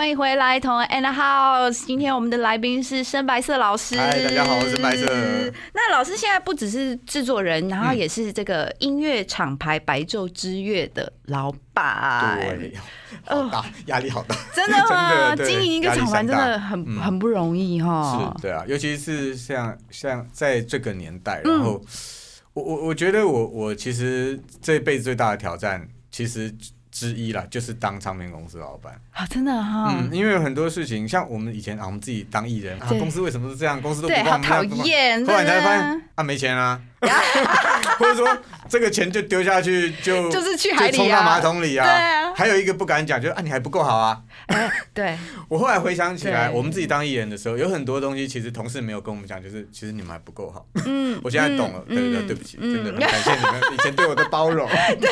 欢迎回来，同 and house。今天我们的来宾是深白色老师。嗨大家好我是深白色那老师现在不只是制作人，然后嗯也是这个音乐厂牌白昼之月的老板。对，好大，压力好大。真的吗？经营一个厂牌真的很嗯很不容易哈。是，对啊，尤其是像像在这个年代，嗯然后我我我觉得我我其实这辈子最大的挑战，其实之一啦，就是当唱片公司老板。啊，真的哈。嗯，因为有很多事情，像我们以前啊，我们自己当艺人啊，公司为什么是这样？公司都不对，帮我好讨们这样厌。后来你才发现啊，没钱啊，或者说这个钱就丢下去就就是去海里啊冲到马桶里啊。对啊还有一个不敢讲，就是啊，你还不够好啊。哎，对，我后来回想起来，我们自己当艺人的时候，有很多东西其实同事没有跟我们讲，就是其实你们还不够好。嗯，我现在懂了，嗯对对对，嗯对不起，嗯真的很感谢你们以前对我的包容。对，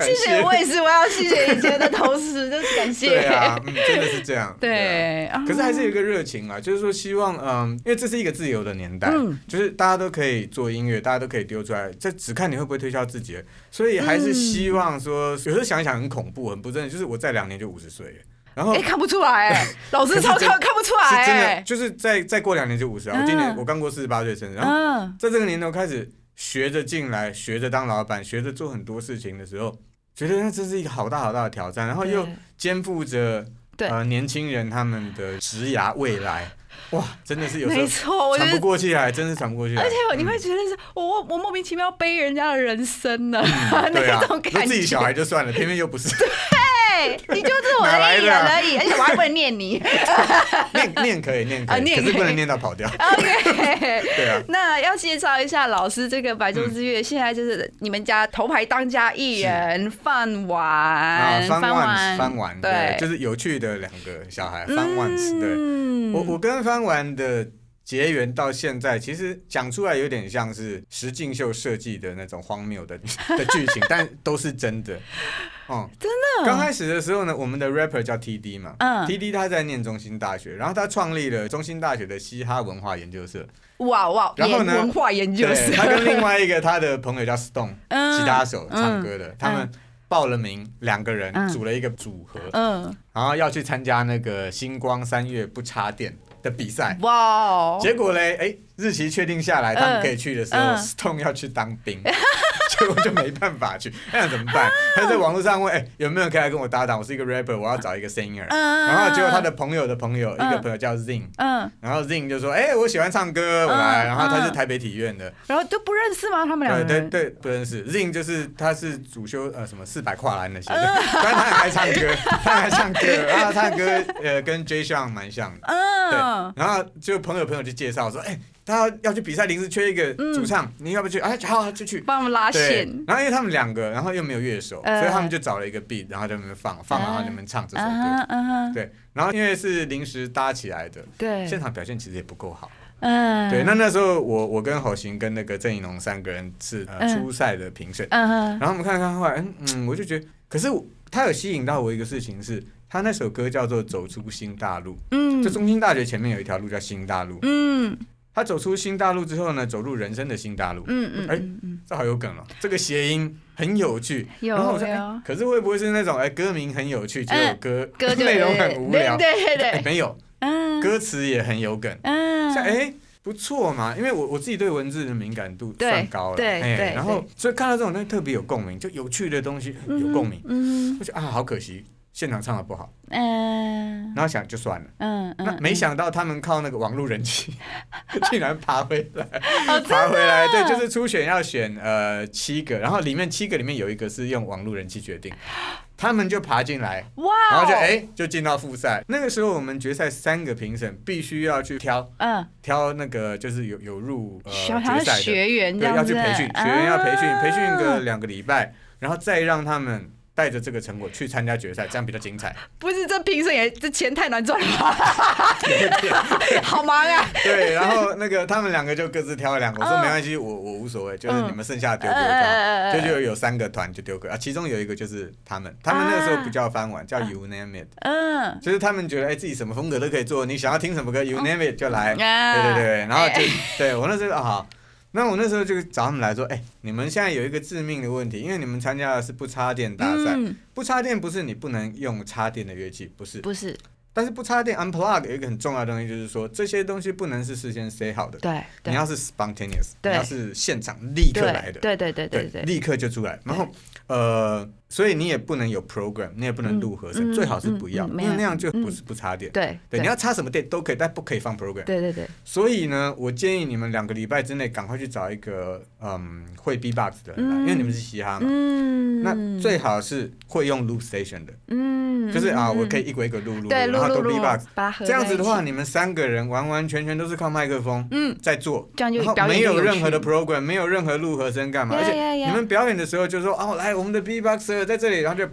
谢谢，我也是，我要谢谢以前的同事，就是感谢。对啊，嗯，真的是这样。啊。对，啊可是还是有一个热情啊，就是说希望，嗯，因为这是一个自由的年代，嗯就是大家都可以做音乐，大家都可以丢出来，这只看你会不会推销自己，所以还是希望说，有时候想一想很恐怖，很不真的，就是我再两年就五十岁了，然后哎，看不出来，哎，老师可是真超看看不出来，是真的，哎，就是再再过两年就五十了。我今年嗯。我刚过四十八岁生日，然后嗯，在这个年头开始学着进来，学着当老板，学着做很多事情的时候，觉得那这是一个好大好大的挑战，然后又肩负着对。呃年轻人他们的职涯未来，哇，真的是有时候没错，喘不。过气来，真是喘不过气来。而且你会嗯觉得是我我我莫名其妙背人家的人生呢，对啊那种，感觉。自己小孩就算了，偏偏又不是，对，你就是我的艺人而已，而且我还不能念你。念念可以念可以，啊念可以可是不能念到跑掉。OK，对啊，那要介绍一下老师这个白昼之月，现在就是你们家头牌当家艺人饭碗，啊，翻碗碗翻碗，对，就是有趣的两个小孩，翻碗对。嗯我我跟翻碗的结缘到现在，其实讲出来有点像是石敬秀设计的那种荒谬的的剧情，但都是真的。哦、真的。刚开始的时候呢，我们的 rapper 叫 TD 嘛，嗯，TD 他在念中心大学，然后他创立了中心大学的嘻哈文化研究社，哇哇，然后呢？文化研究对，社，他跟另外一个他的朋友叫 Stone，嗯吉他手唱歌的，他们嗯报了名，两个人嗯。组了一个组合，嗯，然后要去参加那个星光三月不插电的比赛。哇哦，结果嘞，哎，日期确定下来，他们可以去的时候、嗯。s t o n e 要去当兵，结果就没办法去，那怎么办？他在网络上问，哎，有没有人可以来跟我搭档？我是一个 rapper，我要找一个 singer。嗯然后结果他的朋友的朋友，嗯一个朋友叫 Zing，嗯，然后 Zing 就说，哎，我喜欢唱歌，我来。嗯然后他是嗯台北体院的，然后都不认识吗？他们两个人？对对对，不认识。Zing 就是他是主修呃什么四百跨栏那些的，嗯但是他很爱唱歌，他很爱唱歌，然后他唱歌呃跟 J. Sean 蛮像的。对嗯，，然后就朋友朋友就介绍说，哎、他要去比赛，临时缺一个主唱，你要不去？哎，好，就去。帮我们拉对线，，然后因为他们两个，然后又没有乐手，呃所以他们就找了一个 beat，然后在那边放，放然后你们唱这首歌。嗯哼嗯，对，然后因为是临时搭起来的，对，现场表现其实也不够好。嗯，对，那那时候我我跟侯行跟那个郑怡农三个人是初赛的评审，嗯哼，然后我们看看后来，嗯嗯，我就觉得，可是他有吸引到我一个事情是，他那首歌叫做《走出新大陆》，嗯。就中兴大学前面有一条路叫新大陆，嗯他走出新大陆之后呢，走入人生的新大陆，嗯嗯，哎嗯嗯，这好有梗哦，这个谐音很有趣。有然后我说，哎有可是会不会是那种哎歌名很有趣，结果嗯歌歌内容很无聊？对对对。没有，嗯。歌词也很有梗，嗯，像哎。不错嘛，因为我我自己对文字的敏感度算高了，对哎对。然后对所以看到这种东西特别有共鸣，就有趣的东西有共鸣，嗯。我觉得啊好可惜，现场唱的不好，嗯。然后想就算了。嗯没想到他们靠那个网络人气，竟然爬回来，爬回来，对，就是初选要选呃七个，然后里面七个里面有一个是用网络人气决定，他们就爬进来，哇哦，然后就哎、就进到复赛。那个时候我们决赛三个评审必须要去挑嗯，挑那个就是有有入呃决赛的，学员这对，要去培训，学员要培训，啊。培训个两个礼拜，然后再让他们。带着这个成果去参加决赛，这样比较精彩。不是这评审也这钱太难赚了。吧？好忙啊！对，然后那个他们两个就各自挑了两个，我说嗯。没关系，我我无所谓，就是嗯。你们剩下的丢给我嗯嗯嗯嗯挑，嗯。就就有三个团就丢给啊，其中有一个就是他们，他们那个时候不叫翻玩，叫 You Name It，嗯，就是他们觉得哎自己什么风格都可以做，你想要听什么歌 You Name It 就来，啊。对对对，然后就哎。对我那时候啊好。那我那时候就找他们来说，哎、你们现在有一个致命的问题，因为你们参加的是不插电大赛，嗯。不插电不是你不能用插电的乐器，不是，不是，但是不插电 unplug 有一个很重要的东西，就是说这些东西不能是事先 say 好的，对对你要是 spontaneous，你对要是现场立刻来的，对对对对对对，立刻就出来。然后呃，所以你也不能有 program，你也不能录和声，嗯最好是不要，因为那样就不是不插电。对对，你要插什么电都可以，但不可以放 program。对对对，所以呢，我建议你们两个礼拜之内赶快去找一个嗯会 B-box 的人来，嗯。因为你们是嘻哈嘛。嗯，那最好是会用 loop station 的，嗯，就是啊，我可以以一个一个录录然后都录录录 B-box。把它合这样子的话，你们三个人完完全全都是靠麦克风嗯，在做，没有任何的 program，没有任何录和声干嘛，而且你们表演的时候就说哦，来我们的在这里，然后就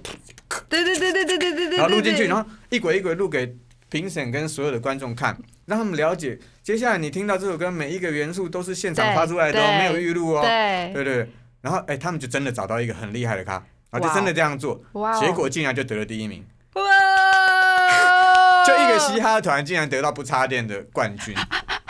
对对对对对对对对，然后录进去，然后一轨一轨录给评审跟所有的观众看，让他们了解接下来你听到这首歌每一个元素都是现场发出来的哦，没有预录哦，对，对对，然后哎，他们就真的找到一个很厉害的咖，然后就真的这样做，结果竟然就得了第一名，哇，就一个嘻哈团竟然得到不插电的冠军。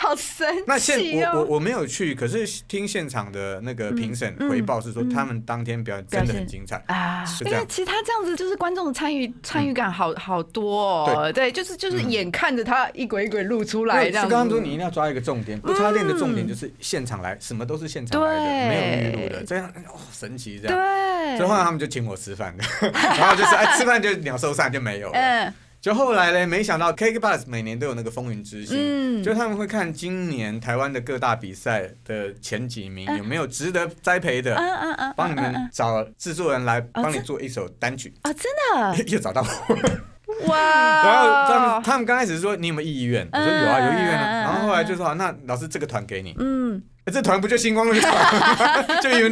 好神！那现我我我没有去，可是听现场的那个评审嗯回报是说，嗯。他们当天表演真的很精彩。啊，因为其实他这样子就是观众的参与参与感好好多哦，对，就是就是嗯。眼看着他一轨一轨露出来刚刚说你一定要抓一个重点，不插电的重点就是现场来，什么都是现场来的，没有预录的，这样哦神奇这样。对，所以后来他们就请我吃饭的，然后就是哎吃饭就鸟兽散就没有了。嗯就后来嘞，没想到 KKBus 每年都有那个风云之星，嗯，就他们会看今年台湾的各大比赛的前几名嗯。有没有值得栽培的，嗯嗯嗯，帮你们找制作人来帮你做一首单曲。啊，真的 又找到我，哇！然后他们他们刚开始说你有没有意愿，我说有啊，有意愿嗯啊。然后后来就说好那老师这个团给你，嗯，欸这团不就星光乐团吗，就。哎，怎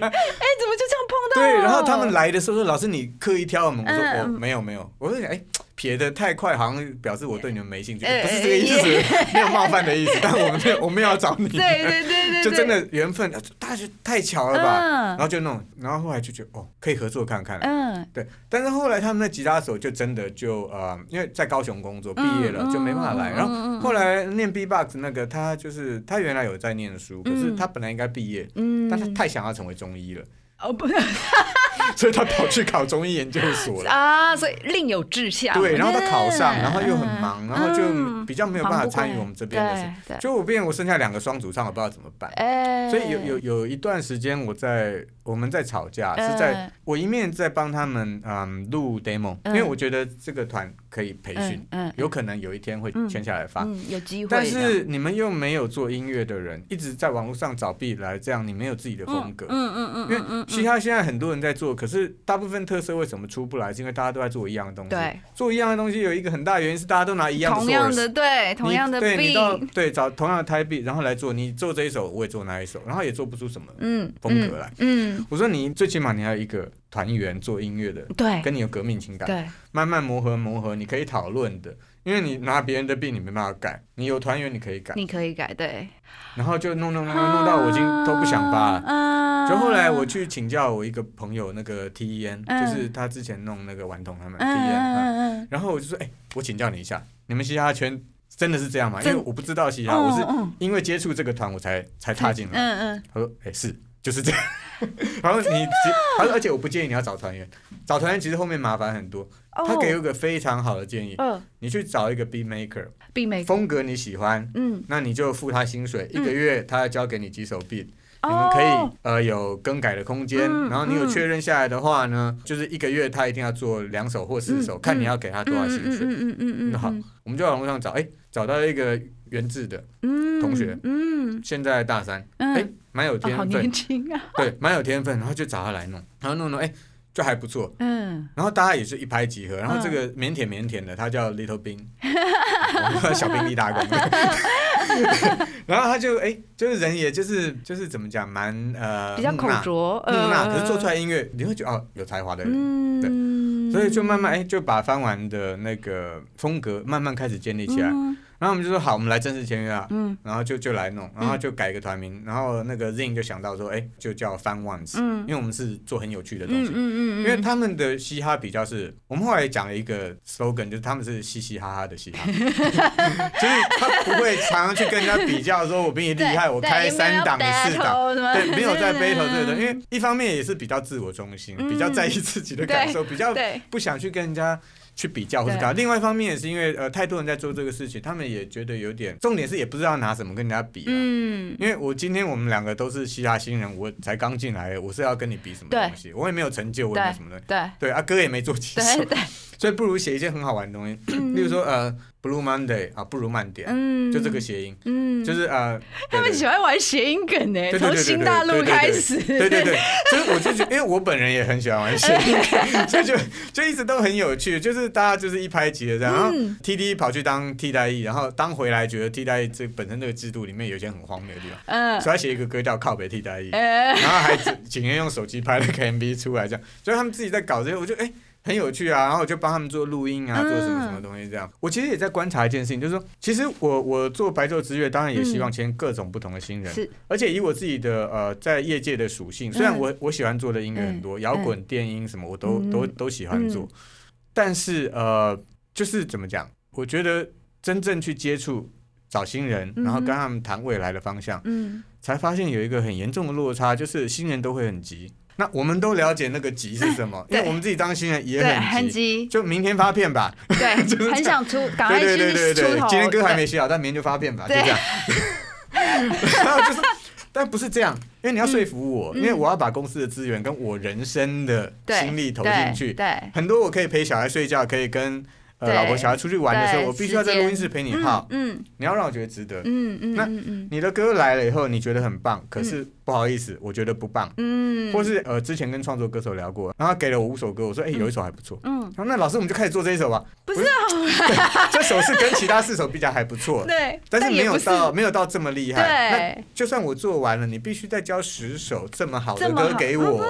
么对，然后他们来的时候说老师你刻意挑我们，我说嗯我没有没有，我说哎撇的太快，好像表示我对你们没兴趣，哎不是这个意思，没有冒犯的意思，但我们没有我们要找你，对对对对，就真的缘分，大学太巧了吧，嗯。然后就弄，然后后来就觉得哦可以合作看看，嗯。对，但是后来他们的吉他手就真的就呃，因为在高雄工作毕业了，嗯就没办法来。嗯然后后来念 B-box 那个他就是他原来有在念书，可是他本来应该毕业，嗯，但他太想要成为中医了，哦不 所以他跑去考中医研究所了。啊，所以另有志向。对，然后他考上，嗯然后又很忙，然后就嗯比较没有办法参与我们这边的事。就我变，我剩下两个双主唱，我不知道怎么办。哎，所以有有有一段时间我在我们在吵架，嗯是在我一面在帮他们嗯录 demo，因嗯为我觉得这个团可以培训，有可能有一天会签下来发。嗯，有机会。但是你们又没有做音乐的人，一直在网络上找 beat 来，这样你没有自己的风格。嗯嗯嗯因为嗯嗯，嘻哈现在很多人在做，可是大部分特色为什么出不来？是因为大家都在做一样的东西。对，做一样的东西有一个很大的原因是大家都拿一样。同样的对，同你样的对你到对找同样的 type beat，然后来做，你做这一首，我也做那一首，然后也做不出什么嗯，风格来。嗯，我说你最起码你要有一个团员做音乐的，嗯对跟你有革命情感，对，慢慢磨合磨合，你可以讨论的。因为你拿别人的病，你没办法改，你有团员你可以改，你可以改，对，然后就弄弄弄弄弄到我已经都不想发了。嗯，就后来我去请教我一个朋友，那个 T E N，、嗯就是他之前弄那个顽童他们嗯 T E N，、嗯嗯然后我就说，哎、我请教你一下，你们嘻哈圈真的是这样吗？因真为我不知道嘻哈，嗯，我是嗯因为接触这个团我才才踏进来。嗯嗯，他说：“哎、是，就是这样。” 然后你只，他说，而且我不建议你要找团员，找团员其实后面麻烦很多。哦。他给我一个非常好的建议，嗯，你去找一个 beat maker，风格你喜欢，嗯。那你就付他薪水，一个月他要交给你几首 beat，你们可以哦呃有更改的空间，嗯然后你有嗯确认下来的话呢，就是一个月他一定要做两手或四手，嗯。看你要给他多少薪水。嗯嗯嗯嗯那好，我们就在网络上找，哎，找到一个原制的，嗯同学嗯。现在大三，嗯。哎，蛮有哦好天分年，轻啊，对，蛮有天分，然后就找他来弄，然后弄弄，哎，就还不错。嗯。然后大家也是一拍即合，然后嗯这个腼腆腼腆的，他叫 Little 冰，我们叫小兵立大功。然后他就哎，就是人也就是就是怎么讲，蛮呃比较口木讷可是做出来音乐你会觉得哦有才华的人，嗯，所以就慢慢哎就把翻完的那个风格慢慢开始建立起来。嗯然后我们就说好，我们来正式签约啊，嗯。然后就就来弄，然后就改一个团名，然后那个 Zing 就想到说，哎，就叫 Fun Ones，嗯。因为我们是做很有趣的东西。嗯。嗯嗯，因为他们的嘻哈比较是，我们后来讲了一个 slogan，就是他们是嘻嘻哈哈的嘻哈，就是他不会常常去跟人家比较，说我比你厉害，我开三档你四档，档对，没有在 battle 这个。的，因为一方面也是比较自我中心，嗯。比较在意自己的感受，比较不想去跟人家。去比较或者干嘛，另外一方面也是因为呃太多人在做这个事情，他们也觉得有点，重点是也不知道拿什么跟人家比啊。嗯因为我今天我们两个都是嘻哈新人，我才刚进来，我是要跟你比什么东西？我也没有成就，我也没有什么东西。对对啊，歌也没做几首对，对，所以不如写一些很好玩的东西，例如说呃，Blue Monday 啊，不如慢点，嗯就这个谐音，嗯就是呃，他们喜欢玩谐音梗呢，从新大陆开始，对对对，所以我就觉得，因为我本人也很喜欢玩谐音，所以就就一直都很有趣，就是大家就是一拍即合这样，然后嗯。T D 跑去当替代役，然后当回来觉得替代役这本身这个制度里面有一些很荒谬的地方，嗯。所以他写一个歌叫靠北替代役，呃然后还只请人用手机拍了个 MV 出来，这样，所以他们自己在搞这些，我就哎、很有趣啊，然后我就帮他们做录音啊，嗯。做什么什么东西这样。我其实也在观察一件事情，就是说，其实我我做白昼之月，当然也希望签各种不同的新人，是。而且以我自己的呃在业界的属性，虽然我我喜欢做的音乐很多，摇滚、电音什么我都嗯。都都喜欢做，但是呃，就是怎么讲，我觉得真正去接触。找新人，然后跟他们谈未来的方向，嗯。才发现有一个很严重的落差，就是新人都会很急。那我们都了解那个急是什么，因对为我们自己当新人也对，很很急，就明天发片吧。对，很想出，赶快去出头，，今天歌还对没写好，但明天就发片吧，就对这样。然后就是，但不是这样，因为你要说服我，嗯因为我要把公司的资源跟我人生的对心力投进去。对，很多我可以陪小孩睡觉，可以跟呃老婆小孩出去玩的时候，我必须要在录音室陪你耗。嗯你要让我觉得值得。嗯嗯那你的歌来了以后，你觉得很棒，可是不好意思，我觉得不棒。嗯，或是呃，之前跟创作歌手聊过，然后他给了我五首歌，我说哎、有一首还不错，嗯，然后那老师我们就开始做这一首吧。不是啊，这首是跟其他四首比较还不错，对，但是没有到没有到这么厉害。那对，就算我做完了，你必须再交十首这么好的歌给我。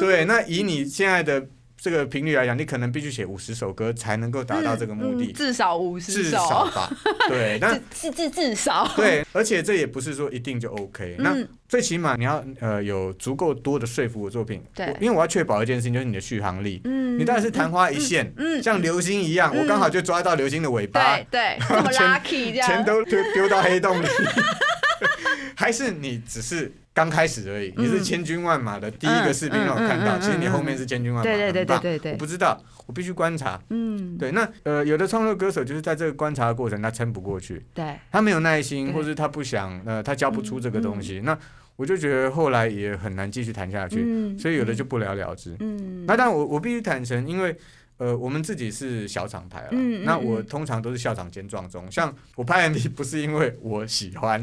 对，那以你现在的这个频率来讲，你可能必须写五十首歌才能够达到这个目的，嗯至少五十至首，少吧。对，那至至至少，对，而且这也不是说一定就 OK。那嗯最起码你要呃有足够多的说服我作品，对。因为我要确保一件事情，就是你的续航力。嗯你当然是昙花一现，嗯像流星一样，我刚好就抓到流星的尾巴对，对，这么钱 lucky 这样，钱都丢丢到黑洞里，还是你只是刚开始而已？你是千军万马的第一个士兵让我看到，其实你后面是千军万马，对对对对对对。我不知道，我必须观察。嗯，对，那呃，有的创作歌手就是在这个观察的过程，他撑不过去，对，他没有耐心，或是他不想，呃，他教不出这个东西，那我就觉得后来也很难继续谈下去，嗯所以有的就不了了之。嗯，那但我我必须坦诚，因为呃我们自己是小厂牌了，那我嗯通常都是校长兼撞钟。像我拍 MV 不是因为我喜欢，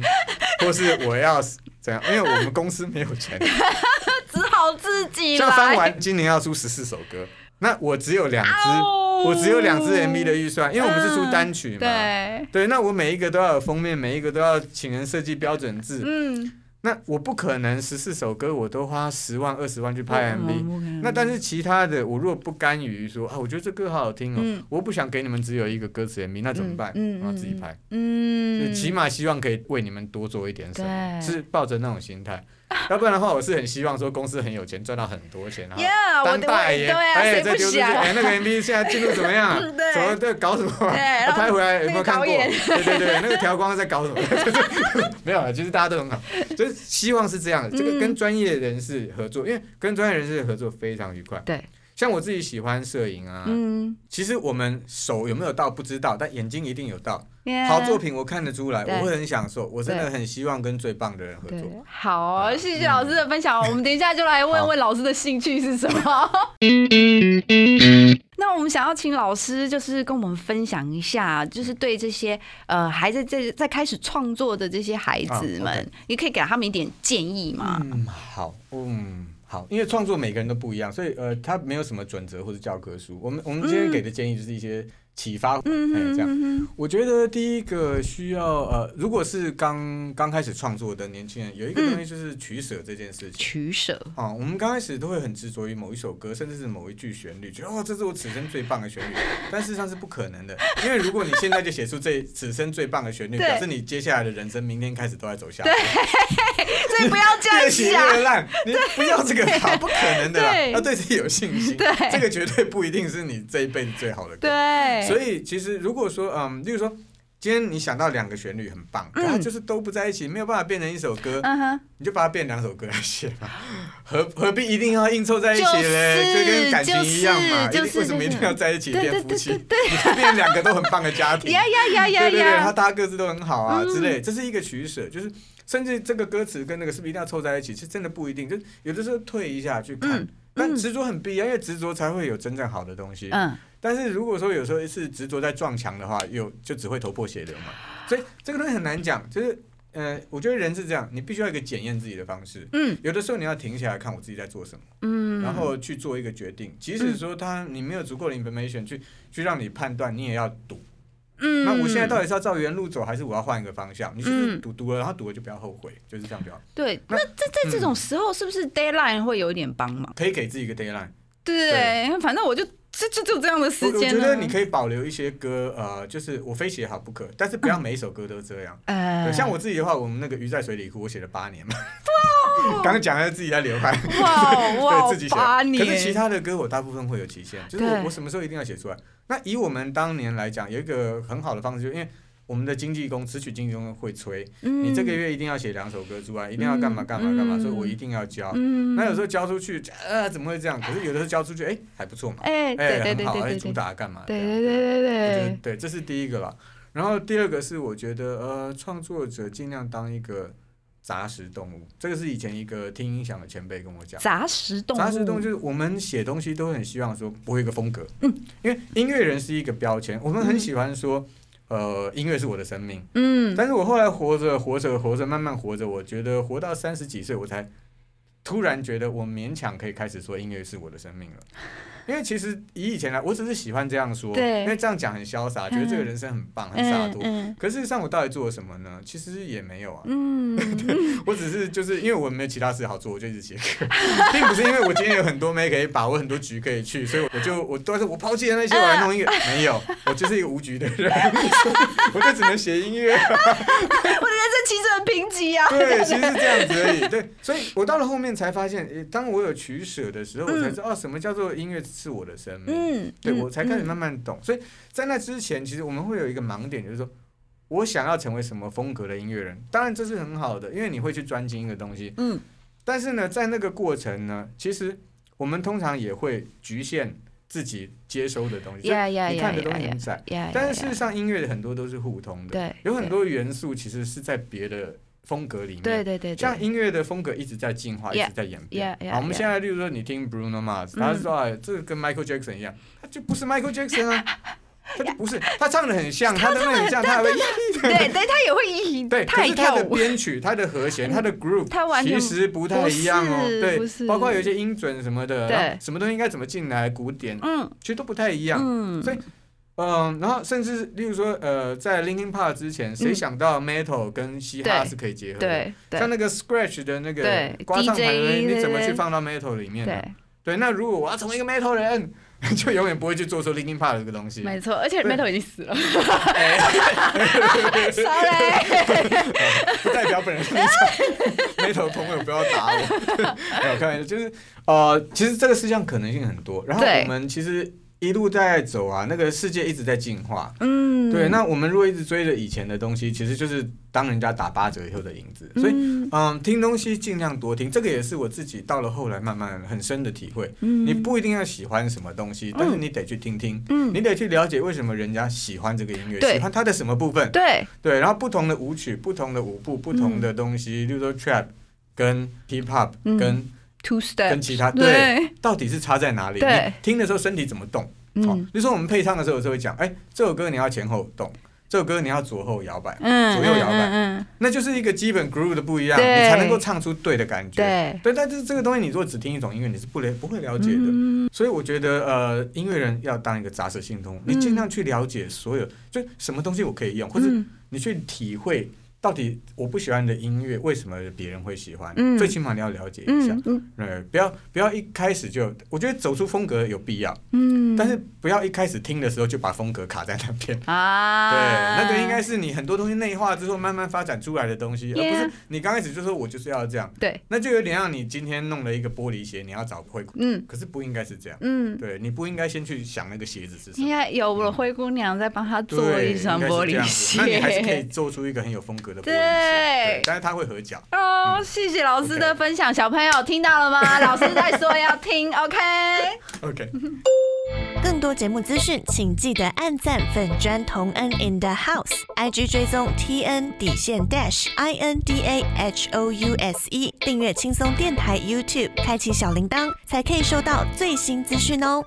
或是我要怎样，因为我们公司没有钱。只好自己像翻，完今年要出十四首歌，那我只有两支，哦我只有两支 MV 的预算，因为我们是出单曲嘛。对，对，那我每一个都要有封面，每一个都要请人设计标准字。嗯，那我不可能十四首歌我都花十万二十万去拍 MV。嗯那但是其他的，我如果不甘于说啊，我觉得这歌好好听哦，嗯我不想给你们只有一个歌词 MV，那怎么办？嗯嗯我要自己拍，嗯，就起码希望可以为你们多做一点什么，是抱着那种心态。要不然的话，我是很希望说公司很有钱，赚到很多钱，然后当大爷，对啊，哎，谁不再丢出去，哎，那个 MV 现在进度怎么样 啊？怎么在搞什么 拍回来有没有看过？对对对，那个调光在搞什么？没有啊，其实大家都很好，就是希望是这样的。这个跟嗯专业人士合作，因为跟专业人士合作非常愉快。对，像我自己喜欢摄影啊，嗯，其实我们手有没有到不知道，但眼睛一定有到。Yeah 好作品我看得出来，我会很享受，我真的很希望跟最棒的人合作。，好哦，谢谢老师的分享。我们等一下就来问问老师的兴趣是什么。那我们想要请老师，就是跟我们分享一下，就是对这些呃还在在在开始创作的这些孩子啊们你可以给他们一点建议吗？嗯，好，嗯，好，因为创作每个人都不一样，所以呃，他没有什么准则或者教科书。我们我们今天给的建议就是一些启发，嗯哎，这样。嗯我觉得第一个需要呃，如果是刚刚开始创作的年轻人，有一个东西就是取舍这件事情。取舍，啊、我们刚开始都会很执着于某一首歌，甚至是某一句旋律，觉得哦，这是我此生最棒的旋律。但事实上是不可能的，因为如果你现在就写出这 此生最棒的旋律，对表示你接下来的人生明天开始都在走下坡。所以不要这样越写想。越烂，你不要这个法，不可能的啦。要对自己有信心。对这个绝对不一定是你这一辈子最好的歌。对，所以其实如果说，嗯，例如说。今天你想到两个旋律很棒，可它就是都不在一起，没有办法变成一首歌，嗯，你就把它变两首歌来写嘛，何何必一定要硬凑在一起就是嘞？就跟感情一样嘛，就是为什么一定要在一起变夫妻？对对你可以变两个都很棒的家庭。呀呀呀呀对对对，他，大家各自都很好啊、嗯之类，这是一个取舍，就是甚至这个歌词跟那个是不是一定要凑在一起？其实真的不一定，就有的时候退一下去看。嗯但执着很必要，因为执着才会有真正好的东西。嗯，但是如果说有时候是执着在撞墙的话，有就只会头破血流嘛。所以这个东西很难讲，就是呃，我觉得人是这样，你必须要一个检验自己的方式。嗯，有的时候你要停下来看我自己在做什么，嗯，然后去做一个决定。即使说他你没有足够的 information 去去让你判断，你也要赌。嗯，那我现在到底是要照原路走，还是我要换一个方向？你就是嗯赌赌了，然后赌了就不要后悔，就是这样比较好。对，那那在在这种时候，是不是 deadline 会有一点帮忙？可以给自己一个 deadline。对对，反正我就这就就这样的时间我。觉得你可以保留一些歌，呃，就是我非写好不可，但是不要每一首歌都这样。呃，像我自己的话，我们那个鱼在水里哭，我写了八年嘛。刚刚讲的自己在流汗，哇 哇对自己写。八年，可是其他的歌我大部分会有期限，就是我我什么时候一定要写出来。那以我们当年来讲，有一个很好的方式，就是因为我们的经纪公词曲经纪公司会催，嗯你这个月一定要写两首歌出来，一定要干嘛干嘛干嘛，嗯所以我一定要交。嗯那有时候交出去，呃，怎么会这样？可是有的时候交出去，哎，还不错嘛，哎，对哎，对很好，哎，主对对对对打干嘛？对对对对对，对，这是第一个了。然后第二个是我觉得呃，创作者尽量当一个杂食动物，这个是以前一个听音响的前辈跟我讲。杂食动物，杂食动物就是我们写东西都很希望说我有一个风格，嗯，因为音乐人是一个标签，我们很喜欢说，呃，音乐是我的生命。嗯但是我后来活着活着活着，慢慢活着，我觉得活到三十几岁，我才突然觉得我勉强可以开始说音乐是我的生命了。因为其实以以前来，我只是喜欢这样说，对因为这样讲很潇洒，觉得这个人生很棒、很洒脱。嗯可事实上，我到底做了什么呢？其实也没有啊。嗯，我只是就是因为我没有其他事好做，我就一直写歌，并不是因为我今天有很多妹可以把，握很多局可以去，所以我就我都是我抛弃了那些我来弄音乐，没有，我就是一个无局的人，我就只能写音乐。这其实很贫瘠啊。对，其实是这样子而已。对，所以我到了后面才发现，当我有取舍的时候，我才知道、哦，什么叫做音乐是我的生命。嗯，对嗯我才开始慢慢懂。所以在那之前，其实我们会有一个盲点，就是说我想要成为什么风格的音乐人。当然这是很好的，因为你会去专精一个东西。嗯，但是呢，在那个过程呢，其实我们通常也会局限自己接收的东西，你看的东西很窄。呀，但是事实上，音乐的很多都是互通的，对，有很多元素其实是在别的风格里面。对对对，像音乐的风格一直在进化，一直在演变。好，我们.现在例如说你听 Bruno Mars，嗯他说啊，这个跟 Michael Jackson 一样，他就不是 Michael Jackson 啊，他就不是，他唱的很像，他真的很像，他还会 对对，他也会一对，他可是他的编曲、他的和弦、他的 groove，他完全其实不太一样哦。对，包括有一些音准什么的，对。什么东西应该怎么进来，鼓点，嗯。其实都不太一样。嗯，所以嗯，然后甚至例如说，呃，在 Linkin Park 之前，谁嗯想到 metal 跟嘻哈是可以结合的？对对。像那个 Scratch 的那个对刮唱盘的 DJ 你怎么去放到 metal 里面呢？对，对，那如果我要成为一个 metal 人，就永远不会去做出 Linkin Park 这个东西。没错，而且 Metal 已经死了哎，sorry，不代表本人立场。metal 朋友不要打我，没有开玩笑，就是呃，其实这个世界上可能性很多。然后我们其实一路在走啊，那个世界一直在进化。嗯，对，那我们如果一直追着以前的东西，其实就是当人家打八折以后的影子。所以，嗯。嗯，听东西尽量多听，这个也是我自己到了后来慢慢很深的体会。嗯。你不一定要喜欢什么东西，但是你得去听听，嗯。你得去了解为什么人家喜欢这个音乐，喜欢它的什么部分。对，对，然后不同的舞曲、不同的舞步、不同的东西，例如说 trap 跟 hip hop 嗯。跟 two step，跟其他对对，到底是差在哪里？对你听的时候身体怎么动？哦，嗯比如说我们配唱的时候，有时候会讲，哎，这首歌你要前后动，这首歌你要左后摇摆，嗯，左右摇摆嗯那就是一个基本 groove 的不一样，你才能够唱出对的感觉。对对，但是这个东西你如果只听一种音乐，你是不了不会了解的。嗯所以我觉得，呃，音乐人要当一个杂食性动物，你尽量去了解所有，就什么东西我可以用，或者嗯你去体会到底我不喜欢的音乐为什么别人会喜欢，嗯。最起码你要了解一下。嗯嗯。对，不要不要一开始就，我觉得走出风格有必要，嗯，但是不要一开始听的时候就把风格卡在那边。啊，对，那个应该是你很多东西内化之后慢慢发展出来的东西，而不是你刚开始就说我就是要这样，对，那就有点像你今天弄了一个玻璃鞋，你要找灰姑，嗯。可是不应该是这样。嗯，对你不应该先去想那个鞋子是什么。应，该有了灰姑娘在帮他做对，一双玻璃鞋。那你还是可以。做出一个很有风格的玻璃鞋，对对，但是它会合脚。哦，谢谢老师的分享，小朋友听到了吗？老师在说要听，OK。OK。更多节目资讯，请记得按赞粉砖同恩 in the house，IG 追踪 T N 底线 dash I N D A H O U S E，订阅轻松电台 YouTube，开启小铃铛，才可以收到最新资讯哦。